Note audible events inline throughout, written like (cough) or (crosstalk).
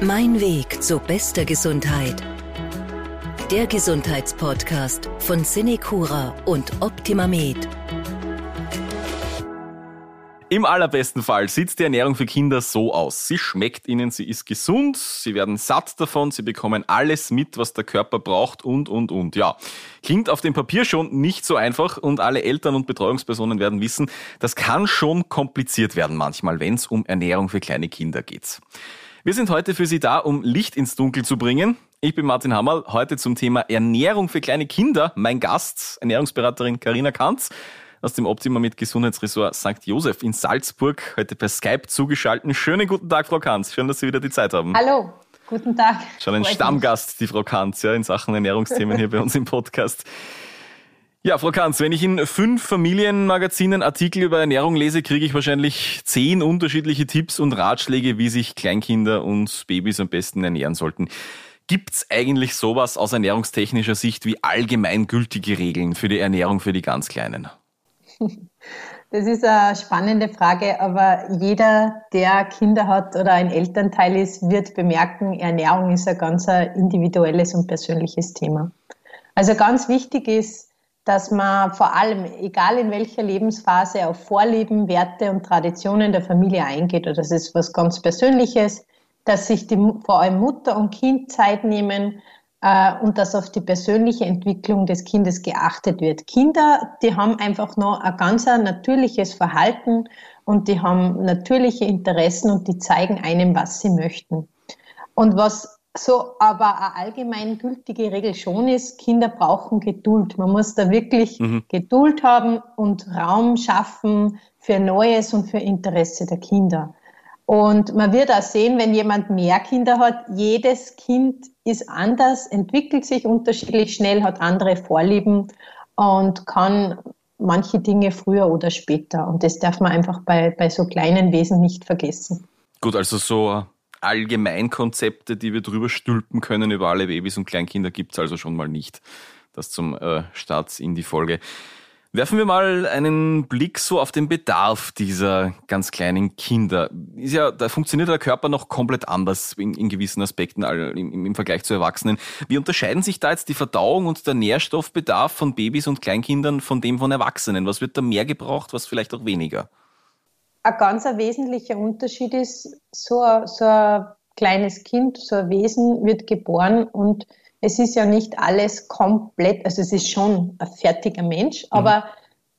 Mein Weg zu bester Gesundheit. Der Gesundheitspodcast von Cinecura und OptimaMed. Im allerbesten Fall sieht die Ernährung für Kinder so aus. Sie schmeckt ihnen, sie ist gesund, sie werden satt davon, sie bekommen alles mit, was der Körper braucht und, und, und. Ja, klingt auf dem Papier schon nicht so einfach und alle Eltern und Betreuungspersonen werden wissen, das kann schon kompliziert werden manchmal, wenn es um Ernährung für kleine Kinder geht. Wir sind heute für Sie da, um Licht ins Dunkel zu bringen. Ich bin Martin Hammerl, heute zum Thema Ernährung für kleine Kinder. Mein Gast, Ernährungsberaterin Karina Kanz aus dem Optima mit Gesundheitsressort St. Josef in Salzburg, heute per Skype zugeschaltet. Schönen guten Tag, Frau Kanz. Schön, dass Sie wieder die Zeit haben. Hallo. Guten Tag. Schon ein Stammgast, die Frau Kanz, ja, in Sachen Ernährungsthemen hier bei uns im Podcast. Ja, Frau Kanz, wenn ich in fünf Familienmagazinen Artikel über Ernährung lese, kriege ich wahrscheinlich zehn unterschiedliche Tipps und Ratschläge, wie sich Kleinkinder und Babys am besten ernähren sollten. Gibt's eigentlich sowas aus ernährungstechnischer Sicht wie allgemeingültige Regeln für die Ernährung für die ganz Kleinen? (laughs) Das ist eine spannende Frage, aber jeder, der Kinder hat oder ein Elternteil ist, wird bemerken, Ernährung ist ein ganz individuelles und persönliches Thema. Also ganz wichtig ist, dass man vor allem, egal in welcher Lebensphase, auf Vorlieben, Werte und Traditionen der Familie eingeht. Und das ist was ganz Persönliches, dass sich die, vor allem Mutter und Kind Zeit nehmen äh, und dass auf die persönliche Entwicklung des Kindes geachtet wird. Kinder, die haben einfach noch ein ganz natürliches Verhalten und die haben natürliche Interessen und die zeigen einem, was sie möchten. Und was so aber eine allgemeingültige Regel schon ist, Kinder brauchen Geduld. Man muss da wirklich mhm. Geduld haben und Raum schaffen für Neues und für Interesse der Kinder. Und man wird auch sehen, wenn jemand mehr Kinder hat, jedes Kind ist anders, entwickelt sich unterschiedlich schnell, hat andere Vorlieben und kann manche Dinge früher oder später. Und das darf man einfach bei, bei so kleinen Wesen nicht vergessen. Gut, also so Allgemeinkonzepte, die wir drüber stülpen können über alle Babys und Kleinkinder, gibt es also schon mal nicht. Das zum äh, Start in die Folge. Werfen wir mal einen Blick so auf den Bedarf dieser ganz kleinen Kinder. Ist ja, da funktioniert der Körper noch komplett anders in, in gewissen Aspekten im, im, Vergleich zu Erwachsenen. Wie unterscheiden sich da jetzt die Verdauung und der Nährstoffbedarf von Babys und Kleinkindern von dem von Erwachsenen? Was wird da mehr gebraucht, was vielleicht auch weniger? Ein ganz ein wesentlicher Unterschied ist, so ein, so ein kleines Kind, so ein Wesen wird geboren und es ist ja nicht alles komplett, also es ist schon ein fertiger Mensch, mhm. aber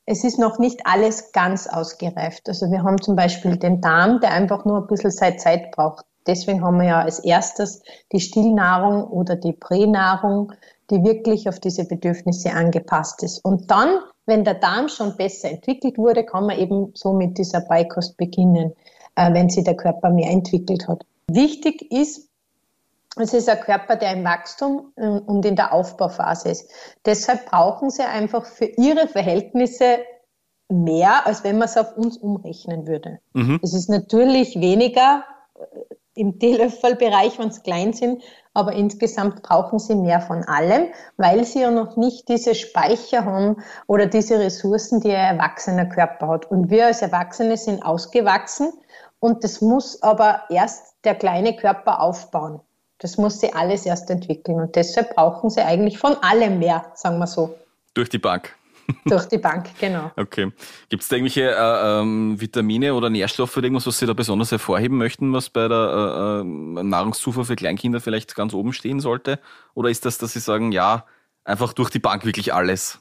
es ist noch nicht alles ganz ausgereift. Also wir haben zum Beispiel den Darm, der einfach nur ein bisschen Zeit braucht. Deswegen haben wir ja als erstes die Stillnahrung oder die Pränahrung, die wirklich auf diese Bedürfnisse angepasst ist. Und dann wenn der Darm schon besser entwickelt wurde, kann man eben so mit dieser Beikost beginnen, äh, wenn sich der Körper mehr entwickelt hat. Wichtig ist, es ist ein Körper, der im Wachstum äh, und in der Aufbauphase ist. Deshalb brauchen sie einfach für ihre Verhältnisse mehr, als wenn man es auf uns umrechnen würde. Mhm. Es ist natürlich weniger äh, im Teelöffelbereich, wenn sie klein sind, aber insgesamt brauchen sie mehr von allem, weil sie ja noch nicht diese Speicher haben oder diese Ressourcen, die ein erwachsener Körper hat. Und wir als Erwachsene sind ausgewachsen und das muss aber erst der kleine Körper aufbauen. Das muss sie alles erst entwickeln und deshalb brauchen sie eigentlich von allem mehr, sagen wir so. Durch die Bank. Durch die Bank, genau. Okay. Gibt es da irgendwelche äh, ähm, Vitamine oder Nährstoffe oder irgendwas, was Sie da besonders hervorheben möchten, was bei der äh, äh, Nahrungszufuhr für Kleinkinder vielleicht ganz oben stehen sollte? Oder ist das, dass Sie sagen, ja, einfach durch die Bank wirklich alles?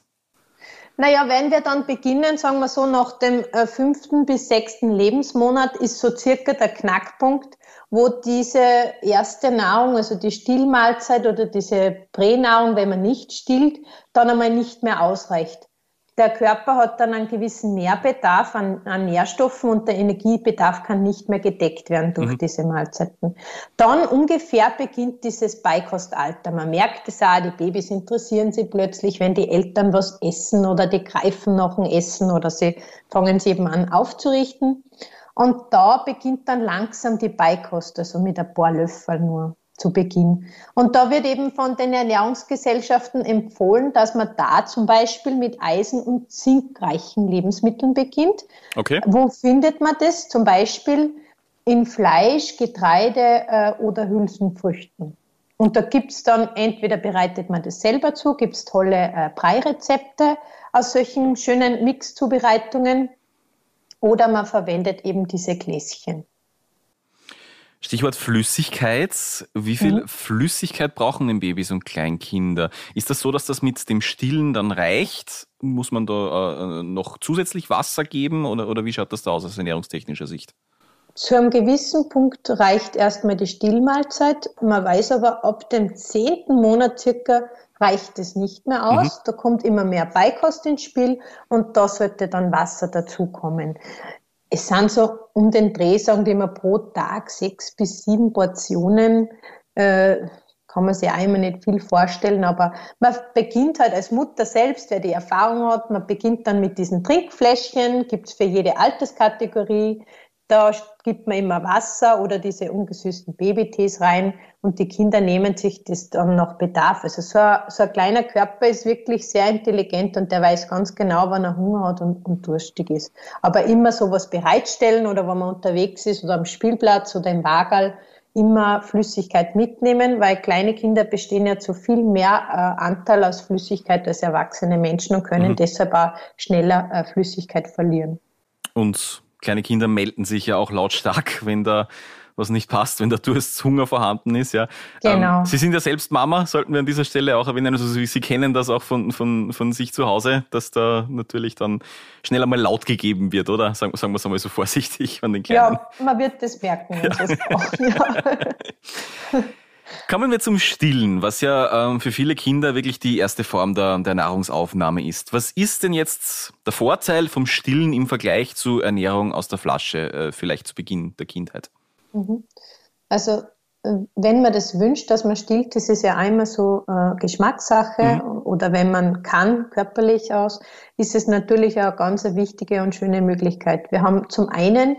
Naja, wenn wir dann beginnen, sagen wir so, nach dem äh, fünften bis sechsten Lebensmonat ist so circa der Knackpunkt, wo diese erste Nahrung, also die Stillmahlzeit oder diese Pränahrung, wenn man nicht stillt, dann einmal nicht mehr ausreicht der Körper hat dann einen gewissen Mehrbedarf an, an Nährstoffen und der Energiebedarf kann nicht mehr gedeckt werden durch mhm. diese Mahlzeiten. Dann ungefähr beginnt dieses Beikostalter. Man merkt es auch, die Babys interessieren sich plötzlich, wenn die Eltern was essen oder die greifen nach dem Essen oder sie fangen sie eben an aufzurichten. Und da beginnt dann langsam die Beikost, also mit ein paar Löffel nur zu Beginn. Und da wird eben von den Ernährungsgesellschaften empfohlen, dass man da zum Beispiel mit eisen- und zinkreichen Lebensmitteln beginnt. Okay. Wo findet man das? Zum Beispiel in Fleisch, Getreide äh, oder Hülsenfrüchten. Und da gibt es dann, entweder bereitet man das selber zu, gibt es tolle äh, Breirezepte aus solchen schönen Mixzubereitungen, oder man verwendet eben diese Gläschen. Stichwort Flüssigkeit. Wie viel mhm. Flüssigkeit brauchen denn Babys und Kleinkinder? Ist das so, dass das mit dem Stillen dann reicht? Muss man da äh, noch zusätzlich Wasser geben oder, oder wie schaut das da aus aus ernährungstechnischer Sicht? Zu einem gewissen Punkt reicht erstmal die Stillmahlzeit. Man weiß aber, ab dem zehnten Monat circa reicht es nicht mehr aus. Mhm. Da kommt immer mehr Beikost ins Spiel und da sollte dann Wasser dazukommen es sind so um den Dreh, sagen die immer, pro Tag sechs bis sieben Portionen. Äh, kann man sich auch immer nicht viel vorstellen, aber man beginnt halt als Mutter selbst, wer die Erfahrung hat, man beginnt dann mit diesen Trinkfläschchen, gibt es für jede Alterskategorie, da gibt man immer Wasser oder diese ungesüßten Babytees rein und die Kinder nehmen sich das dann nach Bedarf. Also so ein, so ein kleiner Körper ist wirklich sehr intelligent und der weiß ganz genau, wann er Hunger hat und, und durstig ist. Aber immer sowas bereitstellen oder wenn man unterwegs ist oder am Spielplatz oder im Wagerl, immer Flüssigkeit mitnehmen, weil kleine Kinder bestehen ja zu viel mehr äh, Anteil aus Flüssigkeit als erwachsene Menschen und können mhm. deshalb auch schneller äh, Flüssigkeit verlieren. Und kleine Kinder melden sich ja auch lautstark, (laughs) wenn da was nicht passt, wenn der Dursthunger vorhanden ist. Ja. Genau. Ähm, Sie sind ja selbst Mama, sollten wir an dieser Stelle auch erwähnen. Also Sie kennen das auch von, von, von sich zu Hause, dass da natürlich dann schnell einmal laut gegeben wird, oder? Sagen, sagen wir es einmal so (laughs) vorsichtig an den Kleinen. Ja, man wird das merken, wenn ja. es braucht. Ja. (laughs) Kommen wir zum Stillen, was ja ähm, für viele Kinder wirklich die erste Form der, der Nahrungsaufnahme ist. Was ist denn jetzt der Vorteil vom Stillen im Vergleich zu Ernährung aus der Flasche, äh, vielleicht zu Beginn der Kindheit? Mhm. Also äh, wenn man das wünscht, dass man stillt, das ist ja einmal so äh, Geschmackssache mhm. oder wenn man kann, körperlich aus, ist es natürlich auch eine ganz wichtige und schöne Möglichkeit. Wir haben zum einen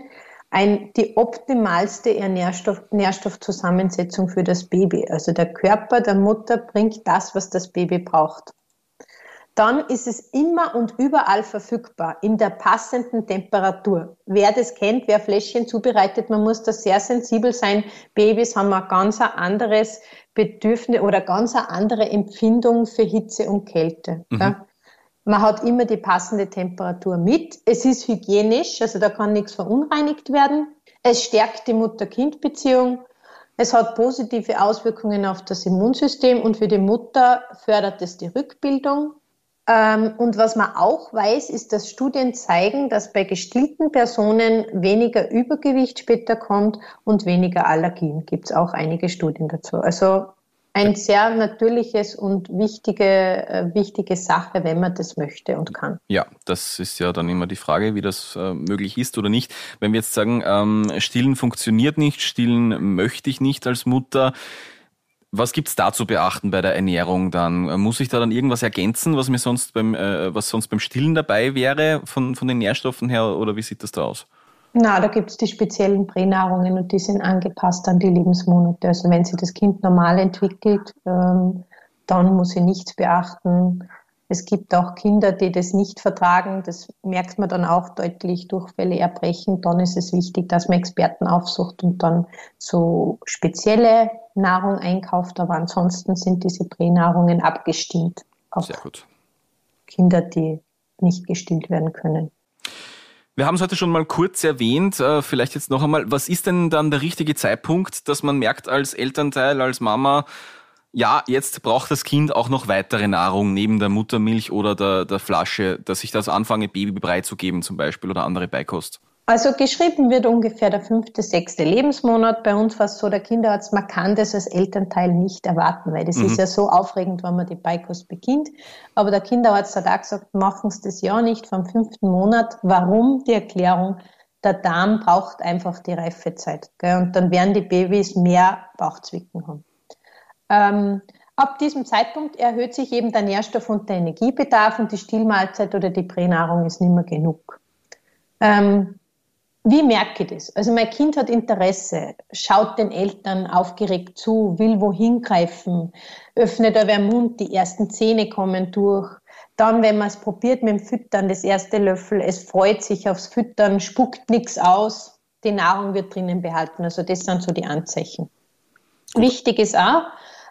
ein, die optimalste Nährstoff, Nährstoffzusammensetzung für das Baby. Also der Körper der Mutter bringt das, was das Baby braucht. Dann ist es immer und überall verfügbar, in der passenden Temperatur. Wer das kennt, wer Fläschchen zubereitet, man muss da sehr sensibel sein. Babys haben ein ganz anderes Bedürfnis oder ganz eine andere Empfindung für Hitze und Kälte. Mhm. Man hat immer die passende Temperatur mit. Es ist hygienisch, also da kann nichts verunreinigt werden. Es stärkt die Mutter-Kind-Beziehung. Es hat positive Auswirkungen auf das Immunsystem und für die Mutter fördert es die Rückbildung. Ähm, und was man auch weiß, ist, dass Studien zeigen, dass bei gestillten Personen weniger Übergewicht später kommt und weniger Allergien. Gibt es auch einige Studien dazu. Also ein sehr natürliches und wichtige, äh, wichtige Sache, wenn man das möchte und kann. Ja, das ist ja dann immer die Frage, wie das äh, möglich ist oder nicht. Wenn wir jetzt sagen, ähm, Stillen funktioniert nicht, Stillen möchte ich nicht als Mutter, was gibt's da zu beachten bei der Ernährung dann? Muss ich da dann irgendwas ergänzen, was mir sonst beim, äh, was sonst beim Stillen dabei wäre von, von den Nährstoffen her oder wie sieht das da aus? Na, da gibt es die speziellen Pränahrungen und die sind angepasst an die Lebensmonate. Also wenn sich das Kind normal entwickelt, ähm, dann muss sie nichts beachten. Es gibt auch Kinder, die das nicht vertragen. Das merkt man dann auch deutlich, Durchfälle erbrechen. Dann ist es wichtig, dass man Experten aufsucht und dann so spezielle Nahrung einkauft. Aber ansonsten sind diese Pränahrungen abgestimmt auf Kinder, die nicht gestillt werden können. Wir haben es heute schon mal kurz erwähnt, äh, vielleicht jetzt noch einmal. Was ist denn dann der richtige Zeitpunkt, dass man merkt als Elternteil, als Mama, ja, jetzt braucht das Kind auch noch weitere Nahrung neben der Muttermilch oder der, der Flasche, dass ich das anfange, Babybrei zu geben zum Beispiel oder andere Beikost? Also geschrieben wird ungefähr der fünfte, sechste Lebensmonat. Bei uns war es so, der Kinderarzt, man kann das als Elternteil nicht erwarten, weil das mhm. ist ja so aufregend, wenn man die Beikost beginnt. Aber der Kinderarzt hat auch gesagt, machen Sie das ja nicht vom fünften Monat. Warum? Die Erklärung, der Darm braucht einfach die Reifezeit. Gell? Und dann werden die Babys mehr Bauchzwicken haben. Ähm, ab diesem Zeitpunkt erhöht sich eben der Nährstoff- und der Energiebedarf und die Stillmahlzeit oder die Pränahrung ist nicht mehr genug. Ähm, wie merke ich das? Also mein Kind hat Interesse, schaut den Eltern aufgeregt zu, will wohin greifen, öffnet aber den Mund, die ersten Zähne kommen durch. Dann, wenn man es probiert mit dem Füttern, das erste Löffel, es freut sich aufs Füttern, spuckt nichts aus. die Nahrung wird drinnen behalten. Also das sind so die Anzeichen. Wichtig ist auch,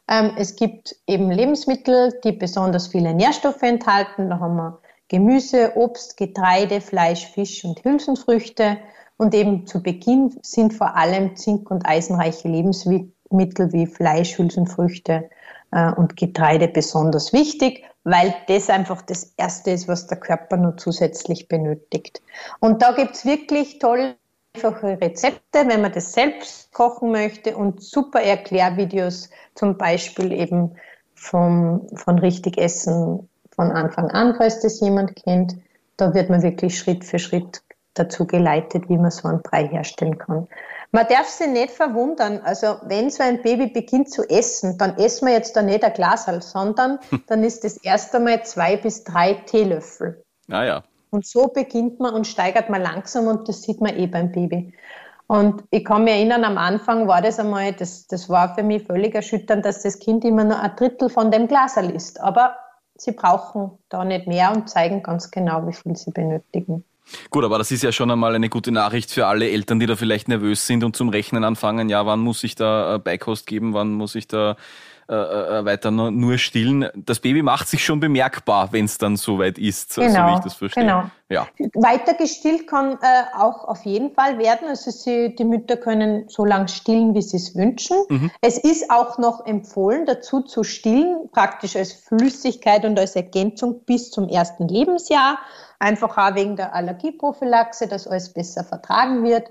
ähm, es gibt eben Lebensmittel, die besonders viele Nährstoffe enthalten. Da haben wir Gemüse, Obst, Getreide, Fleisch, Fisch und Hülsenfrüchte. Und eben zu Beginn sind vor allem zink- und eisenreiche Lebensmittel wie Fleisch, Hülsenfrüchte äh, und Getreide besonders wichtig, weil das einfach das Erste ist, was der Körper nur zusätzlich benötigt. Und da gibt's wirklich tolle einfache Rezepte, wenn man das selbst kochen möchte und super Erklärvideos, zum Beispiel eben vom, von richtig Essen von Anfang an, falls das jemand kennt. Da wird man wirklich Schritt für Schritt dazu geleitet, wie man so einen Brei herstellen kann. Man darf sich nicht verwundern. Also wenn so ein Baby beginnt zu essen, dann essen wir jetzt da nicht ein Glas, sondern (laughs) dann ist das erst einmal zwei bis drei Teelöffel. Ah ja. Und so beginnt man und steigert man langsam und das sieht man eh beim Baby. Und ich kann mich erinnern, am Anfang war das einmal, das, das war für mich völlig erschütternd, dass das Kind immer nur ein Drittel von dem Glasal isst. Aber sie brauchen da nicht mehr und zeigen ganz genau, wie viel sie benötigen. Gut, aber das ist ja schon einmal eine gute Nachricht für alle Eltern, die da vielleicht nervös sind und zum Rechnen anfangen. Ja, wann muss ich da Beikost geben? Wann muss ich da äh, äh, weiter nur, nur stillen. Das Baby macht sich schon bemerkbar, wenn es dann soweit ist, genau, so wie ich das verstehe. Genau. Ja. Weiter gestillt kann äh, auch auf jeden Fall werden. Also sie, die Mütter können so lange stillen, wie sie es wünschen. Mhm. Es ist auch noch empfohlen, dazu zu stillen, praktisch als Flüssigkeit und als Ergänzung bis zum ersten Lebensjahr. Einfach auch wegen der Allergieprophylaxe, dass alles besser vertragen wird,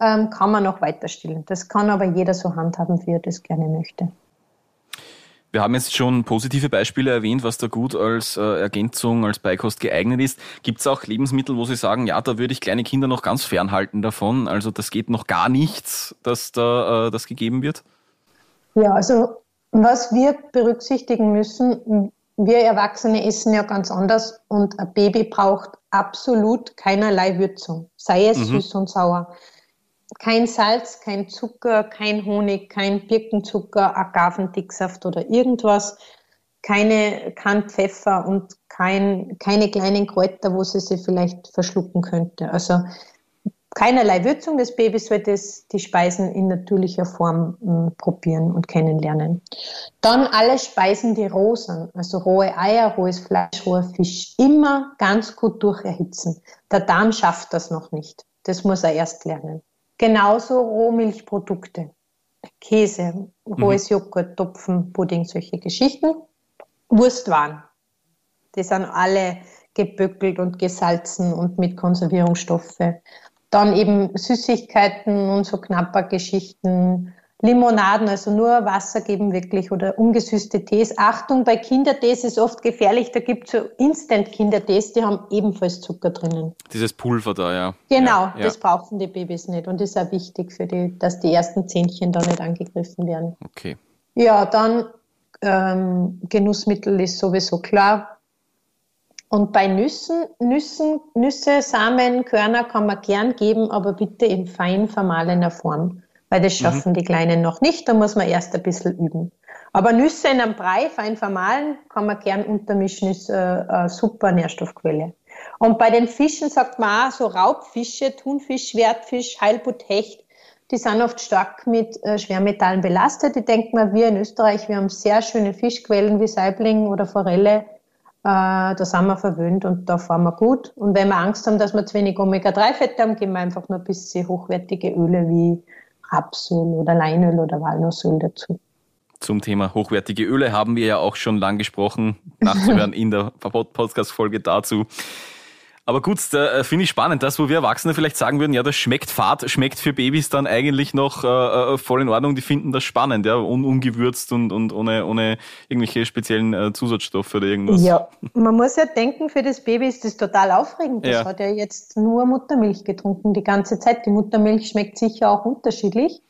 ähm, kann man noch weiter stillen. Das kann aber jeder so handhaben, wie er das gerne möchte. Wir haben jetzt schon positive Beispiele erwähnt, was da gut als äh, Ergänzung, als Beikost geeignet ist. Gibt es auch Lebensmittel, wo Sie sagen, ja, da würde ich kleine Kinder noch ganz fernhalten davon? Also das geht noch gar nichts, dass da äh, das gegeben wird? Ja, also was wir berücksichtigen müssen, wir Erwachsene essen ja ganz anders und ein Baby braucht absolut keinerlei Würzung, sei es mhm. süß und sauer kein Salz, kein Zucker, kein Honig, kein Birkenzucker, Agavendicksaft oder irgendwas, keine kein Pfeffer und kein, keine kleinen Kräuter, wo sie sie vielleicht verschlucken könnte. Also keinerlei Würzung des Babys wird es die Speisen in natürlicher Form m, hm, probieren und kennenlernen. Dann alle Speisen, die roh sind, also rohe Eier, rohes Fleisch, roher Fisch, immer ganz gut durcherhitzen. Der Darm schafft das noch nicht. Das muss er erst lernen. Genauso Rohmilchprodukte, Käse, rohes mhm. Joghurt, Topfen, Pudding, solche Geschichten. Wurstwaren, die sind alle geböckelt und gesalzen und mit Konservierungsstoffe. Dann eben Süßigkeiten und so knapper Geschichten, Limonaden, also nur Wasser geben wirklich oder ungesüßte Tees. Achtung, bei Kindertees ist oft gefährlich, da gibt es so Instant-Kindertees, die haben ebenfalls Zucker drinnen. Dieses Pulver da, ja. Genau, ja, das brauchen die Babys nicht und ist auch wichtig, für die, dass die ersten Zähnchen da nicht angegriffen werden. Okay. Ja, dann ähm, Genussmittel ist sowieso klar. Und bei Nüssen, Nüssen, Nüsse, Samen, Körner kann man gern geben, aber bitte in fein vermahlener Form weil das mhm. schaffen mhm. die Kleinen noch nicht, da muss man erst ein bisschen üben. Aber Nüsse in einem Brei fein vermahlen kann man gern untermischen, ist äh, eine super Nährstoffquelle. Und bei den Fischen sagt man auch, so Raubfische, Thunfisch, Schwertfisch, Heilbutt, Hecht, die sind oft stark mit äh, Schwermetallen belastet. Ich denke mal, wir in Österreich, wir haben sehr schöne Fischquellen wie Saibling oder Forelle. Äh, da sind wir verwöhnt und da fahren wir gut. Und wenn wir Angst haben, dass wir zu wenig Omega-3-Fette haben, geben wir einfach nur ein bisschen hochwertige Öle wie Rapsöl oder Leinöl oder Walnussöl dazu. Zum Thema hochwertige Öle haben wir ja auch schon lang gesprochen, nachzuhören (laughs) in der Podcast-Folge dazu. Aber gut, da äh, finde ich spannend, das, wo wir Erwachsene vielleicht sagen würden, ja, das schmeckt fad, schmeckt für Babys dann eigentlich noch äh, äh, voll in Ordnung. Die finden das spannend, ja, un ungewürzt und, und ohne, ohne irgendwelche speziellen äh, Zusatzstoffe oder irgendwas. Ja, man muss ja denken, für das Baby ist das total aufregend. Das ja. hat ja jetzt nur Muttermilch getrunken die ganze Zeit. Die Muttermilch schmeckt sicher auch unterschiedlich.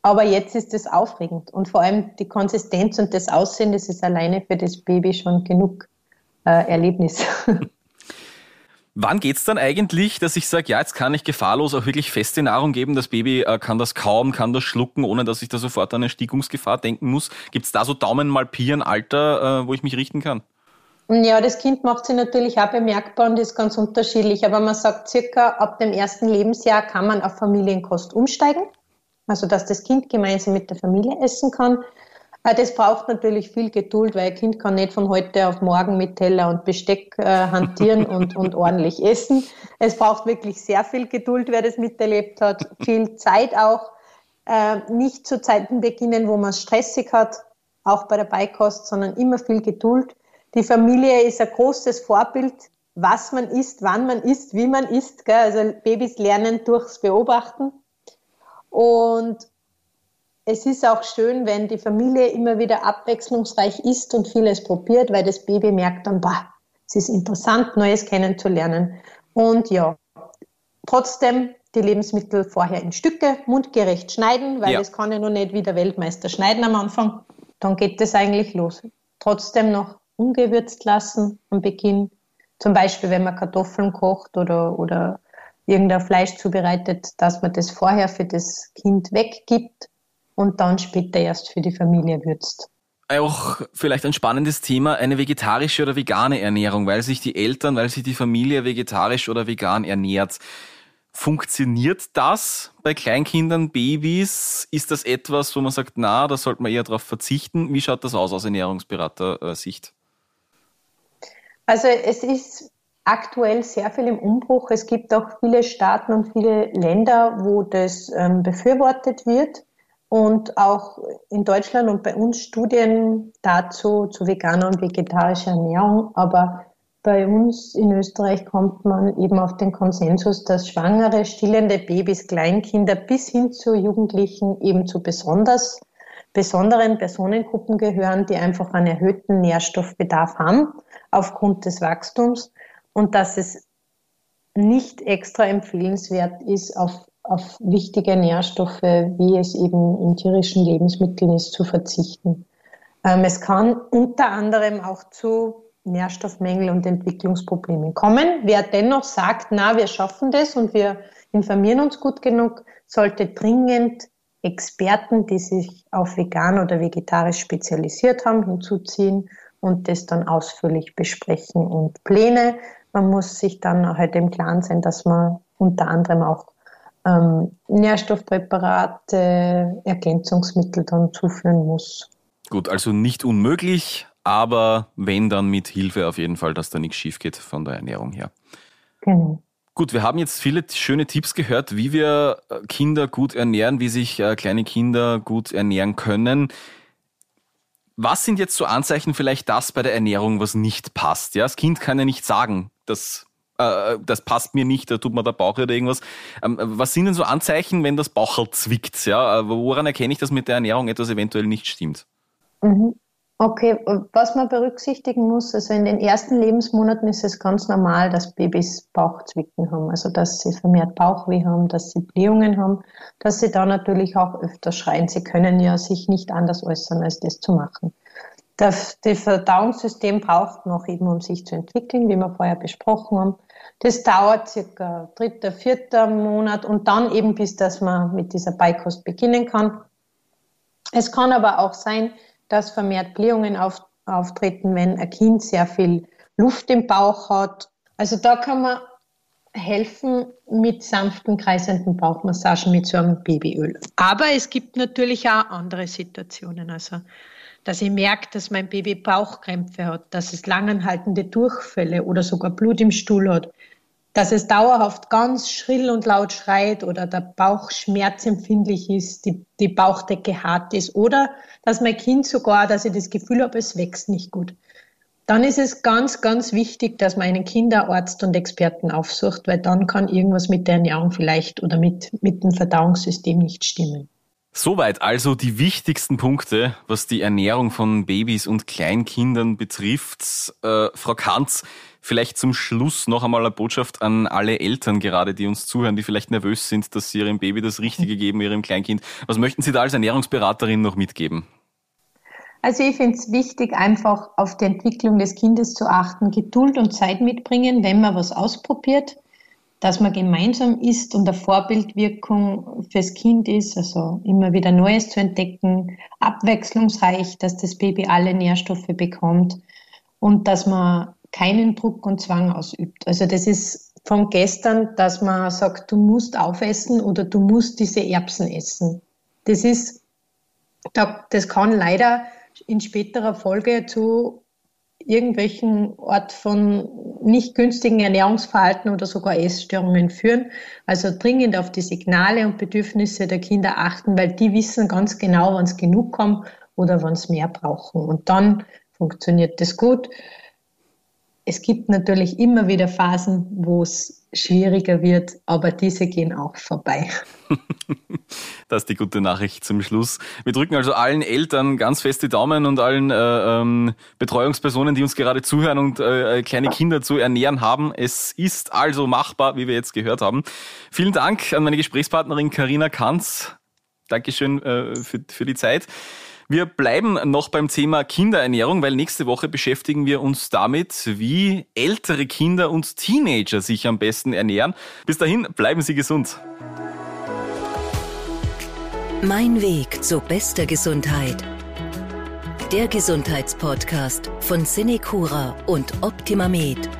Aber jetzt ist es aufregend. Und vor allem die Konsistenz und das Aussehen, das ist alleine für das Baby schon genug äh, Erlebnis. (laughs) Wann geht's dann eigentlich, dass ich sage, ja, jetzt kann ich gefahrlos auch wirklich feste Nahrung geben, das Baby äh, kann das kaum, kann das schlucken, ohne dass ich da sofort an eine Stiegungsgefahr denken muss? Gibt's da so Daumen mal Pieren Alter, äh, wo ich mich richten kann? Ja, das Kind macht sich natürlich auch bemerkbar und ist ganz unterschiedlich. Aber man sagt, circa ab dem ersten Lebensjahr kann man auf Familienkost umsteigen. Also, dass das Kind gemeinsam mit der Familie essen kann. Äh, das braucht natürlich viel Geduld, weil ein Kind kann nicht von heute auf morgen mit Teller und Besteck äh, hantieren (laughs) und, und ordentlich essen. Es braucht wirklich sehr viel Geduld, wer das miterlebt hat. Viel Zeit auch. Äh, nicht zu Zeiten beginnen, wo man es stressig hat, auch bei der Beikost, sondern immer viel Geduld. Die Familie ist ein großes Vorbild, was man isst, wann man isst, wie man isst. Gell? Also Babys lernen durchs Beobachten. Und es ist auch schön, wenn die Familie immer wieder abwechslungsreich isst und vieles probiert, weil das Baby merkt dann, bah, es ist interessant, Neues kennenzulernen. Und ja, trotzdem die Lebensmittel vorher in Stücke mundgerecht schneiden, weil ja. das kann ja noch nicht wie der Weltmeister schneiden am Anfang. Dann geht das eigentlich los. Trotzdem noch ungewürzt lassen am Beginn. Zum Beispiel, wenn man Kartoffeln kocht oder, oder irgendein Fleisch zubereitet, dass man das vorher für das Kind weggibt und dann später erst für die Familie würzt. Auch vielleicht ein spannendes Thema, eine vegetarische oder vegane Ernährung, weil sich die Eltern, weil sich die Familie vegetarisch oder vegan ernährt. Funktioniert das bei Kleinkindern, Babys? Ist das etwas, wo man sagt, na, da sollte man eher darauf verzichten? Wie schaut das aus aus Ernährungsberater-Sicht? Also es ist aktuell sehr viel im Umbruch. Es gibt auch viele Staaten und viele Länder, wo das ähm, befürwortet wird und auch in Deutschland und bei uns Studien dazu zu veganer und vegetarischer Ernährung. Aber bei uns in Österreich kommt man eben auf den Konsensus, dass schwangere, stillende Babys, Kleinkinder bis hin zu Jugendlichen eben zu besonders besonderen Personengruppen gehören, die einfach einen erhöhten Nährstoffbedarf haben aufgrund des Wachstums und dass es nicht extra empfehlenswert ist, auf auf wichtige Nährstoffe, wie es eben in tierischen Lebensmitteln ist, zu verzichten. Ähm, es kann unter anderem auch zu Nährstoffmängel und Entwicklungsproblemen kommen. Wer dennoch sagt, na, wir schaffen das und wir informieren uns gut genug, sollte dringend Experten, die sich auf vegan oder vegetarisch spezialisiert haben, hinzuziehen und das dann ausführlich besprechen und Pläne. Man muss sich dann halt im Klaren sein, dass man unter anderem auch ähm, Nährstoffpräparate, Ergänzungsmittel dann zuführen muss. Gut, also nicht unmöglich, aber wenn dann mit Hilfe auf jeden Fall, dass da nichts schief geht von der Ernährung her. Genau. Gut, wir haben jetzt viele schöne Tipps gehört, wie wir äh, Kinder gut ernähren, wie sich äh, kleine Kinder gut ernähren können. Was sind jetzt so Anzeichen vielleicht das bei der Ernährung, was nicht passt? Ja, das Kind kann ja nicht sagen, dass äh, das passt mir nicht, da tut mir der Bauch oder irgendwas. Ähm, was sind denn so Anzeichen, wenn das Bauchel zwickt? Ja? Äh, woran erkenne ich, dass mit der Ernährung etwas eventuell nicht stimmt? Mhm. Okay, was man berücksichtigen muss, also in den ersten Lebensmonaten ist es ganz normal, dass Babys Bauchzwicken haben, also dass sie vermehrt Bauchweh haben, dass sie Blähungen haben, dass sie da natürlich auch öfter schreien. Sie können ja sich nicht anders äußern, als das zu machen. Das, das Verdauungssystem braucht noch eben, um sich zu entwickeln, wie wir vorher besprochen haben. Das dauert circa dritter, vierter Monat und dann eben bis, dass man mit dieser Beikost beginnen kann. Es kann aber auch sein, dass vermehrt Blähungen auf, auftreten, wenn ein Kind sehr viel Luft im Bauch hat. Also da kann man helfen mit sanften, kreisenden Bauchmassagen mit so einem Babyöl. Aber es gibt natürlich auch andere Situationen. Also dass ich merke, dass mein Baby Bauchkrämpfe hat, dass es langanhaltende Durchfälle oder sogar Blut im Stuhl hat, dass es dauerhaft ganz schrill und laut schreit oder der Bauch schmerzempfindlich ist, die, die Bauchdecke hart ist oder dass mein Kind sogar, dass ich das Gefühl habe, es wächst nicht gut. Dann ist es ganz, ganz wichtig, dass man einen Kinderarzt und Experten aufsucht, weil dann kann irgendwas mit der Ernährung vielleicht oder mit, mit dem Verdauungssystem nicht stimmen. Soweit also die wichtigsten Punkte, was die Ernährung von Babys und Kleinkindern betrifft. Äh, Frau Kanz, vielleicht zum Schluss noch einmal eine Botschaft an alle Eltern gerade, die uns zuhören, die vielleicht nervös sind, dass sie ihrem Baby das Richtige geben, ihrem Kleinkind. Was möchten Sie da als Ernährungsberaterin noch mitgeben? Also ich finde es wichtig, einfach auf die Entwicklung des Kindes zu achten, Geduld und Zeit mitbringen, wenn man was ausprobiert dass man gemeinsam isst und eine Vorbildwirkung fürs Kind ist, also immer wieder Neues zu entdecken, abwechslungsreich, dass das Baby alle Nährstoffe bekommt und dass man keinen Druck und Zwang ausübt. Also das ist von gestern, dass man sagt, du musst aufessen oder du musst diese Erbsen essen. Das ist, das kann leider in späterer Folge zu irgendwelchen Ort von nicht günstigen Ernährungsverhalten oder sogar Essstörungen führen. Also dringend auf die Signale und Bedürfnisse der Kinder achten, weil die wissen ganz genau, wann es genug kommt oder wann es mehr brauchen. Und dann funktioniert das gut. Es gibt natürlich immer wieder Phasen, wo es schwieriger wird, aber diese gehen auch vorbei. (laughs) das ist die gute Nachricht zum Schluss. Wir drücken also allen Eltern ganz fest die Daumen und allen äh, ähm, Betreuungspersonen, die uns gerade zuhören und äh, kleine Kinder zu ernähren haben. Es ist also machbar, wie wir jetzt gehört haben. Vielen Dank an meine Gesprächspartnerin Karina Kanz. Dankeschön äh, für, für die Zeit. Wir bleiben noch beim Thema Kinderernährung, weil nächste Woche beschäftigen wir uns damit, wie ältere Kinder und Teenager sich am besten ernähren. Bis dahin, bleiben Sie gesund. Mein Weg zu bester Gesundheit. Der Gesundheitspodcast von Cinecura und Optimamed.